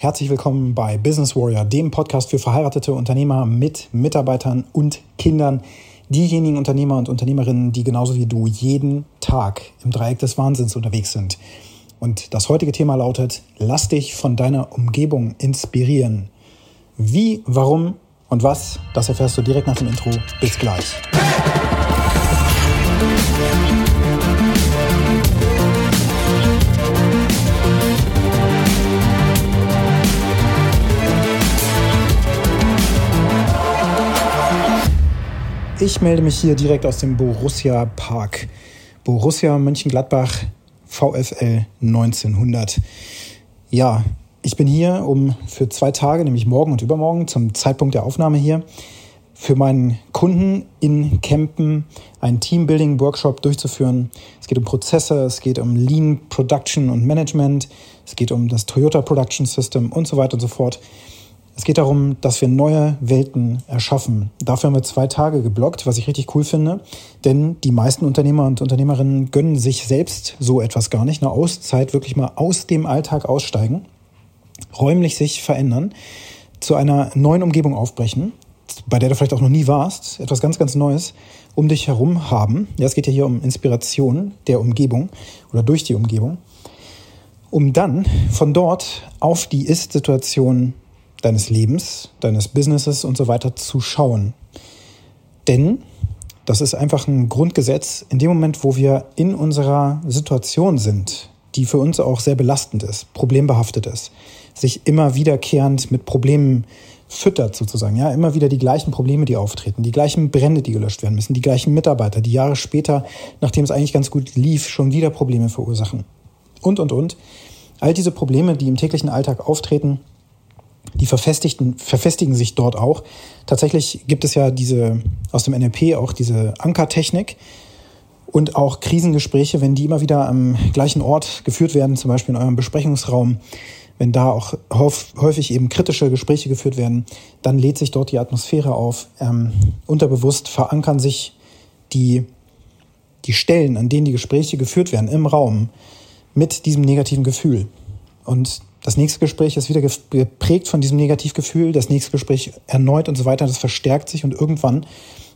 Herzlich willkommen bei Business Warrior, dem Podcast für verheiratete Unternehmer mit Mitarbeitern und Kindern. Diejenigen Unternehmer und Unternehmerinnen, die genauso wie du jeden Tag im Dreieck des Wahnsinns unterwegs sind. Und das heutige Thema lautet, lass dich von deiner Umgebung inspirieren. Wie, warum und was, das erfährst du direkt nach dem Intro. Bis gleich. Ich melde mich hier direkt aus dem Borussia Park. Borussia Mönchengladbach VfL 1900. Ja, ich bin hier, um für zwei Tage, nämlich morgen und übermorgen, zum Zeitpunkt der Aufnahme hier, für meinen Kunden in Campen einen Teambuilding-Workshop durchzuführen. Es geht um Prozesse, es geht um Lean Production und Management, es geht um das Toyota Production System und so weiter und so fort. Es geht darum, dass wir neue Welten erschaffen. Dafür haben wir zwei Tage geblockt, was ich richtig cool finde. Denn die meisten Unternehmer und Unternehmerinnen gönnen sich selbst so etwas gar nicht. Eine Auszeit, wirklich mal aus dem Alltag aussteigen, räumlich sich verändern, zu einer neuen Umgebung aufbrechen, bei der du vielleicht auch noch nie warst, etwas ganz, ganz Neues um dich herum haben. Ja, es geht ja hier um Inspiration der Umgebung oder durch die Umgebung, um dann von dort auf die Ist-Situation deines Lebens, deines Businesses und so weiter zu schauen. Denn das ist einfach ein Grundgesetz, in dem Moment, wo wir in unserer Situation sind, die für uns auch sehr belastend ist, problembehaftet ist, sich immer wiederkehrend mit Problemen füttert sozusagen, ja, immer wieder die gleichen Probleme, die auftreten, die gleichen Brände, die gelöscht werden müssen, die gleichen Mitarbeiter, die Jahre später, nachdem es eigentlich ganz gut lief, schon wieder Probleme verursachen. Und, und, und. All diese Probleme, die im täglichen Alltag auftreten, die verfestigten, verfestigen sich dort auch. Tatsächlich gibt es ja diese, aus dem NLP auch diese Ankertechnik und auch Krisengespräche, wenn die immer wieder am gleichen Ort geführt werden, zum Beispiel in eurem Besprechungsraum, wenn da auch häufig eben kritische Gespräche geführt werden, dann lädt sich dort die Atmosphäre auf. Ähm, unterbewusst verankern sich die, die Stellen, an denen die Gespräche geführt werden, im Raum mit diesem negativen Gefühl. Und das nächste Gespräch ist wieder geprägt von diesem Negativgefühl, das nächste Gespräch erneut und so weiter. Das verstärkt sich und irgendwann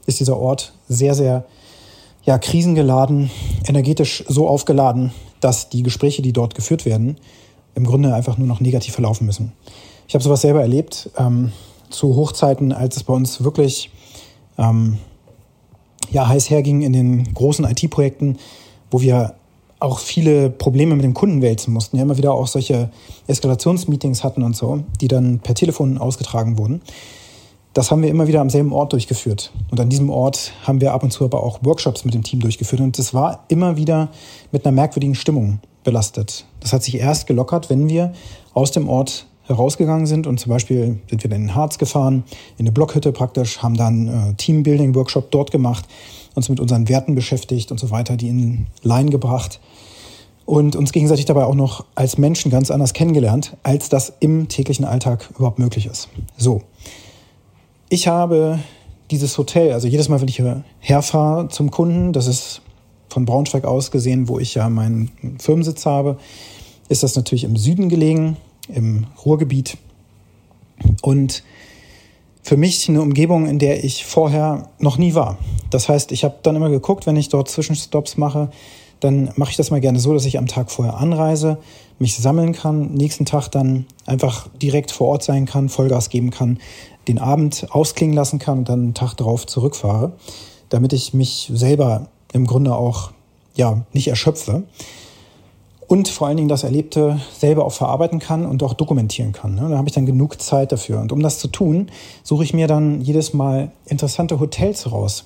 ist dieser Ort sehr, sehr ja, krisengeladen, energetisch so aufgeladen, dass die Gespräche, die dort geführt werden, im Grunde einfach nur noch negativ verlaufen müssen. Ich habe sowas selber erlebt ähm, zu Hochzeiten, als es bei uns wirklich ähm, ja, heiß herging in den großen IT-Projekten, wo wir auch viele Probleme mit den Kunden wälzen mussten, ja immer wieder auch solche Eskalationsmeetings hatten und so, die dann per Telefon ausgetragen wurden. Das haben wir immer wieder am selben Ort durchgeführt. Und an diesem Ort haben wir ab und zu aber auch Workshops mit dem Team durchgeführt. Und das war immer wieder mit einer merkwürdigen Stimmung belastet. Das hat sich erst gelockert, wenn wir aus dem Ort herausgegangen sind und zum Beispiel sind wir dann in den Harz gefahren, in eine Blockhütte praktisch, haben dann äh, Teambuilding-Workshop dort gemacht, uns mit unseren Werten beschäftigt und so weiter, die in Line gebracht und uns gegenseitig dabei auch noch als Menschen ganz anders kennengelernt, als das im täglichen Alltag überhaupt möglich ist. So. Ich habe dieses Hotel, also jedes Mal, wenn ich herfahre zum Kunden, das ist von Braunschweig aus gesehen, wo ich ja meinen Firmensitz habe, ist das natürlich im Süden gelegen, im Ruhrgebiet. Und für mich eine Umgebung, in der ich vorher noch nie war. Das heißt, ich habe dann immer geguckt, wenn ich dort Zwischenstops mache, dann mache ich das mal gerne so, dass ich am Tag vorher anreise, mich sammeln kann, nächsten Tag dann einfach direkt vor Ort sein kann, Vollgas geben kann, den Abend ausklingen lassen kann und dann einen Tag darauf zurückfahre, damit ich mich selber im Grunde auch ja nicht erschöpfe und vor allen Dingen das Erlebte selber auch verarbeiten kann und auch dokumentieren kann. Ne? Da habe ich dann genug Zeit dafür. Und um das zu tun, suche ich mir dann jedes Mal interessante Hotels raus.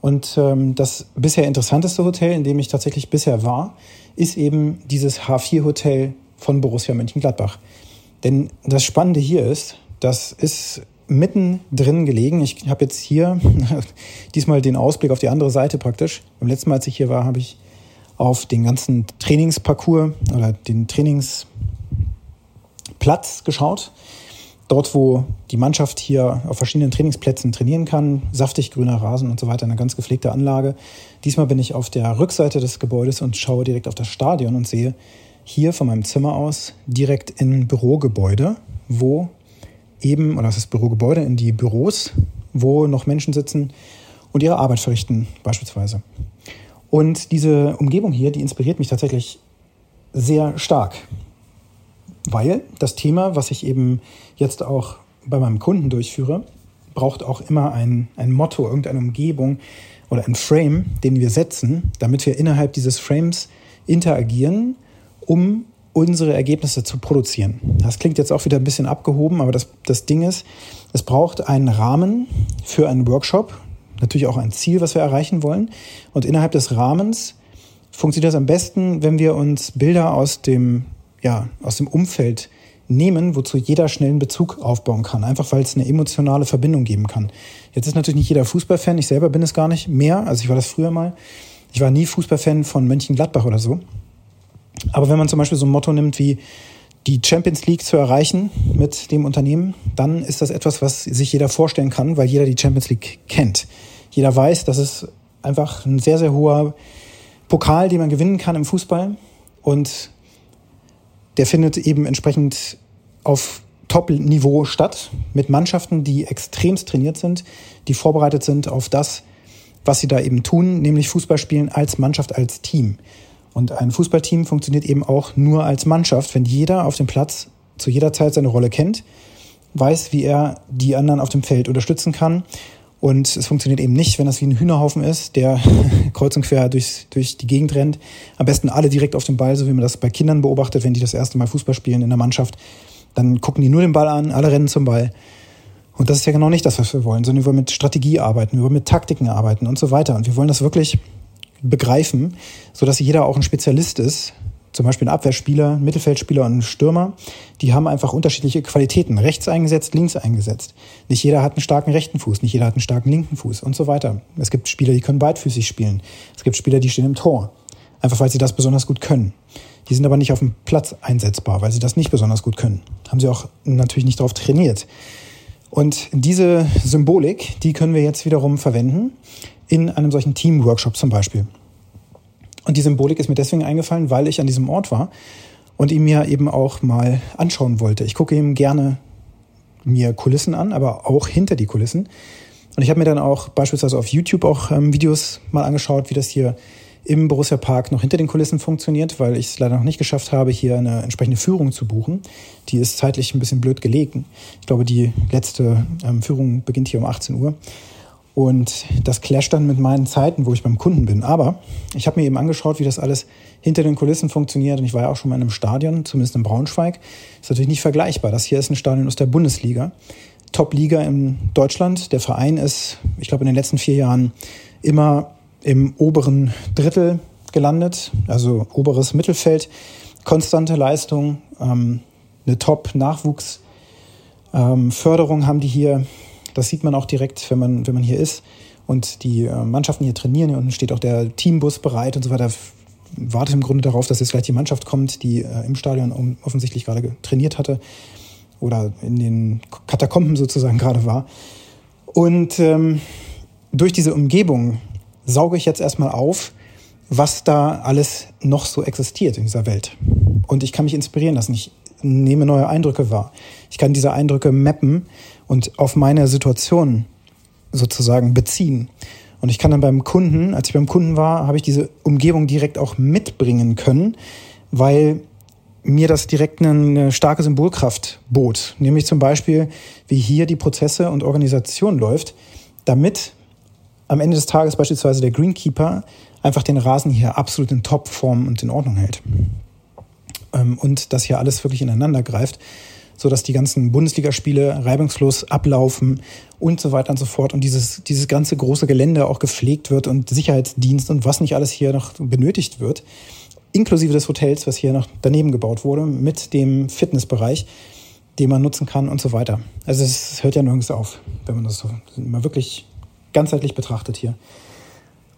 Und ähm, das bisher interessanteste Hotel, in dem ich tatsächlich bisher war, ist eben dieses H4-Hotel von Borussia Mönchengladbach. Denn das Spannende hier ist, das ist mitten drin gelegen. Ich habe jetzt hier diesmal den Ausblick auf die andere Seite praktisch. Beim letzten Mal, als ich hier war, habe ich auf den ganzen Trainingsparcours oder den Trainingsplatz geschaut dort, wo die Mannschaft hier auf verschiedenen Trainingsplätzen trainieren kann, saftig grüner Rasen und so weiter, eine ganz gepflegte Anlage. Diesmal bin ich auf der Rückseite des Gebäudes und schaue direkt auf das Stadion und sehe, hier von meinem Zimmer aus direkt in Bürogebäude, wo eben, oder das ist Bürogebäude, in die Büros, wo noch Menschen sitzen und ihre Arbeit verrichten, beispielsweise. Und diese Umgebung hier, die inspiriert mich tatsächlich sehr stark, weil das Thema, was ich eben jetzt auch bei meinem Kunden durchführe, braucht auch immer ein, ein Motto, irgendeine Umgebung oder ein Frame, den wir setzen, damit wir innerhalb dieses Frames interagieren, um unsere Ergebnisse zu produzieren. Das klingt jetzt auch wieder ein bisschen abgehoben, aber das, das Ding ist, es braucht einen Rahmen für einen Workshop, natürlich auch ein Ziel, was wir erreichen wollen. Und innerhalb des Rahmens funktioniert das am besten, wenn wir uns Bilder aus dem, ja, aus dem Umfeld nehmen, wozu jeder schnell einen Bezug aufbauen kann. Einfach weil es eine emotionale Verbindung geben kann. Jetzt ist natürlich nicht jeder Fußballfan. Ich selber bin es gar nicht mehr. Also ich war das früher mal. Ich war nie Fußballfan von Mönchengladbach oder so. Aber wenn man zum Beispiel so ein Motto nimmt wie die Champions League zu erreichen mit dem Unternehmen, dann ist das etwas, was sich jeder vorstellen kann, weil jeder die Champions League kennt. Jeder weiß, dass es einfach ein sehr, sehr hoher Pokal, den man gewinnen kann im Fußball. Und der findet eben entsprechend auf Top-Niveau statt, mit Mannschaften, die extremst trainiert sind, die vorbereitet sind auf das, was sie da eben tun, nämlich Fußball spielen als Mannschaft, als Team. Und ein Fußballteam funktioniert eben auch nur als Mannschaft, wenn jeder auf dem Platz zu jeder Zeit seine Rolle kennt, weiß, wie er die anderen auf dem Feld unterstützen kann. Und es funktioniert eben nicht, wenn das wie ein Hühnerhaufen ist, der kreuz und quer durch, durch die Gegend rennt. Am besten alle direkt auf den Ball, so wie man das bei Kindern beobachtet, wenn die das erste Mal Fußball spielen in der Mannschaft. Dann gucken die nur den Ball an, alle rennen zum Ball. Und das ist ja genau nicht das, was wir wollen, sondern wir wollen mit Strategie arbeiten, wir wollen mit Taktiken arbeiten und so weiter. Und wir wollen das wirklich begreifen, sodass jeder auch ein Spezialist ist. Zum Beispiel ein Abwehrspieler, ein Mittelfeldspieler und ein Stürmer, die haben einfach unterschiedliche Qualitäten. Rechts eingesetzt, links eingesetzt. Nicht jeder hat einen starken rechten Fuß, nicht jeder hat einen starken linken Fuß und so weiter. Es gibt Spieler, die können beidfüßig spielen. Es gibt Spieler, die stehen im Tor. Einfach weil sie das besonders gut können. Die sind aber nicht auf dem Platz einsetzbar, weil sie das nicht besonders gut können. Haben sie auch natürlich nicht darauf trainiert. Und diese Symbolik, die können wir jetzt wiederum verwenden in einem solchen Team-Workshop zum Beispiel. Und die Symbolik ist mir deswegen eingefallen, weil ich an diesem Ort war und ihn mir eben auch mal anschauen wollte. Ich gucke ihm gerne mir Kulissen an, aber auch hinter die Kulissen. Und ich habe mir dann auch beispielsweise auf YouTube auch ähm, Videos mal angeschaut, wie das hier im Borussia Park noch hinter den Kulissen funktioniert, weil ich es leider noch nicht geschafft habe, hier eine entsprechende Führung zu buchen. Die ist zeitlich ein bisschen blöd gelegen. Ich glaube, die letzte ähm, Führung beginnt hier um 18 Uhr. Und das clasht dann mit meinen Zeiten, wo ich beim Kunden bin. Aber ich habe mir eben angeschaut, wie das alles hinter den Kulissen funktioniert. Und ich war ja auch schon mal in einem Stadion, zumindest in Braunschweig. Ist natürlich nicht vergleichbar. Das hier ist ein Stadion aus der Bundesliga. Top-Liga in Deutschland. Der Verein ist, ich glaube, in den letzten vier Jahren immer im oberen Drittel gelandet, also oberes Mittelfeld. Konstante Leistung, ähm, eine Top-Nachwuchsförderung ähm, haben die hier das sieht man auch direkt, wenn man, wenn man hier ist und die äh, Mannschaften hier trainieren. Hier unten steht auch der Teambus bereit und so weiter. Wartet im Grunde darauf, dass jetzt gleich die Mannschaft kommt, die äh, im Stadion offensichtlich gerade trainiert hatte oder in den Katakomben sozusagen gerade war. Und ähm, durch diese Umgebung sauge ich jetzt erstmal auf, was da alles noch so existiert in dieser Welt. Und ich kann mich inspirieren lassen. Ich nehme neue Eindrücke wahr. Ich kann diese Eindrücke mappen und auf meine Situation sozusagen beziehen. Und ich kann dann beim Kunden, als ich beim Kunden war, habe ich diese Umgebung direkt auch mitbringen können, weil mir das direkt eine starke Symbolkraft bot. Nämlich zum Beispiel, wie hier die Prozesse und Organisation läuft, damit am Ende des Tages beispielsweise der Greenkeeper einfach den Rasen hier absolut in Topform und in Ordnung hält. Ähm, und dass hier alles wirklich ineinander greift, sodass die ganzen Bundesligaspiele reibungslos ablaufen und so weiter und so fort und dieses, dieses ganze große Gelände auch gepflegt wird und Sicherheitsdienst und was nicht alles hier noch benötigt wird, inklusive des Hotels, was hier noch daneben gebaut wurde, mit dem Fitnessbereich, den man nutzen kann und so weiter. Also es hört ja nirgends auf, wenn man das so mal wirklich ganzheitlich betrachtet hier.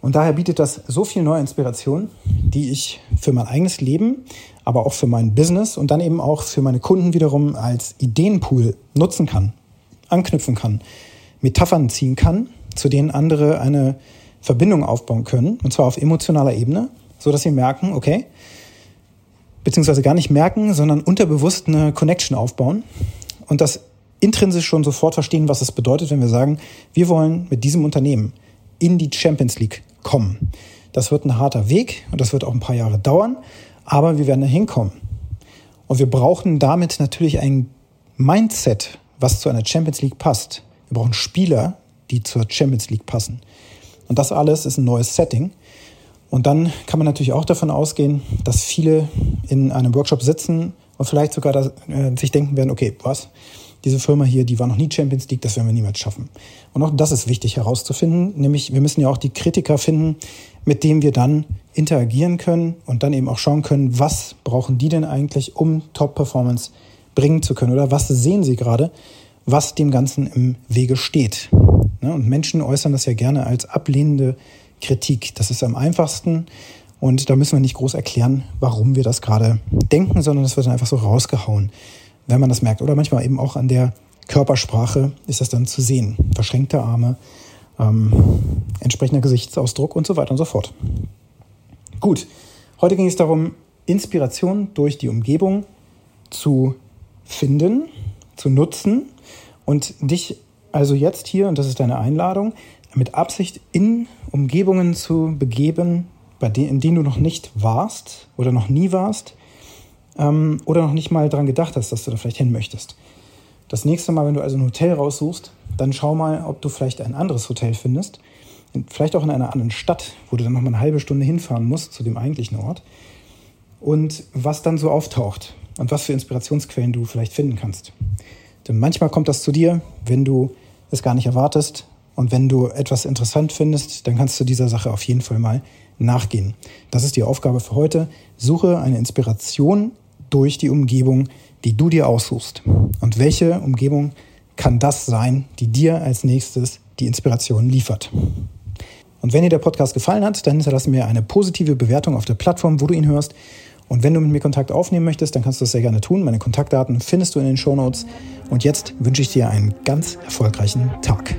Und daher bietet das so viel neue Inspiration, die ich für mein eigenes Leben, aber auch für mein Business und dann eben auch für meine Kunden wiederum als Ideenpool nutzen kann, anknüpfen kann, Metaphern ziehen kann, zu denen andere eine Verbindung aufbauen können, und zwar auf emotionaler Ebene, so dass sie merken, okay, beziehungsweise gar nicht merken, sondern unterbewusst eine Connection aufbauen und das intrinsisch schon sofort verstehen, was es bedeutet, wenn wir sagen, wir wollen mit diesem Unternehmen in die Champions League kommen. Das wird ein harter Weg und das wird auch ein paar Jahre dauern, aber wir werden da hinkommen. Und wir brauchen damit natürlich ein Mindset, was zu einer Champions League passt. Wir brauchen Spieler, die zur Champions League passen. Und das alles ist ein neues Setting. Und dann kann man natürlich auch davon ausgehen, dass viele in einem Workshop sitzen und vielleicht sogar da, äh, sich denken werden, okay, was? Diese Firma hier, die war noch nie Champions League, das werden wir niemals schaffen. Und auch das ist wichtig herauszufinden, nämlich wir müssen ja auch die Kritiker finden, mit denen wir dann interagieren können und dann eben auch schauen können, was brauchen die denn eigentlich, um Top-Performance bringen zu können oder was sehen sie gerade, was dem Ganzen im Wege steht. Ne, und Menschen äußern das ja gerne als ablehnende Kritik. Das ist am einfachsten und da müssen wir nicht groß erklären, warum wir das gerade denken, sondern das wird dann einfach so rausgehauen, wenn man das merkt. Oder manchmal eben auch an der Körpersprache ist das dann zu sehen. Verschränkte Arme, ähm, entsprechender Gesichtsausdruck und so weiter und so fort. Gut, heute ging es darum, Inspiration durch die Umgebung zu finden, zu nutzen und dich also jetzt hier, und das ist deine Einladung, mit Absicht in Umgebungen zu begeben, bei denen, in denen du noch nicht warst oder noch nie warst ähm, oder noch nicht mal daran gedacht hast, dass du da vielleicht hin möchtest. Das nächste Mal, wenn du also ein Hotel raussuchst, dann schau mal, ob du vielleicht ein anderes Hotel findest. Vielleicht auch in einer anderen Stadt, wo du dann noch mal eine halbe Stunde hinfahren musst zu dem eigentlichen Ort. Und was dann so auftaucht und was für Inspirationsquellen du vielleicht finden kannst. Denn manchmal kommt das zu dir, wenn du es gar nicht erwartest. Und wenn du etwas interessant findest, dann kannst du dieser Sache auf jeden Fall mal nachgehen. Das ist die Aufgabe für heute. Suche eine Inspiration durch die Umgebung, die du dir aussuchst. Und welche Umgebung kann das sein, die dir als nächstes die Inspiration liefert? Und wenn dir der Podcast gefallen hat, dann hinterlasse mir eine positive Bewertung auf der Plattform, wo du ihn hörst. Und wenn du mit mir Kontakt aufnehmen möchtest, dann kannst du das sehr gerne tun. Meine Kontaktdaten findest du in den Show Notes. Und jetzt wünsche ich dir einen ganz erfolgreichen Tag.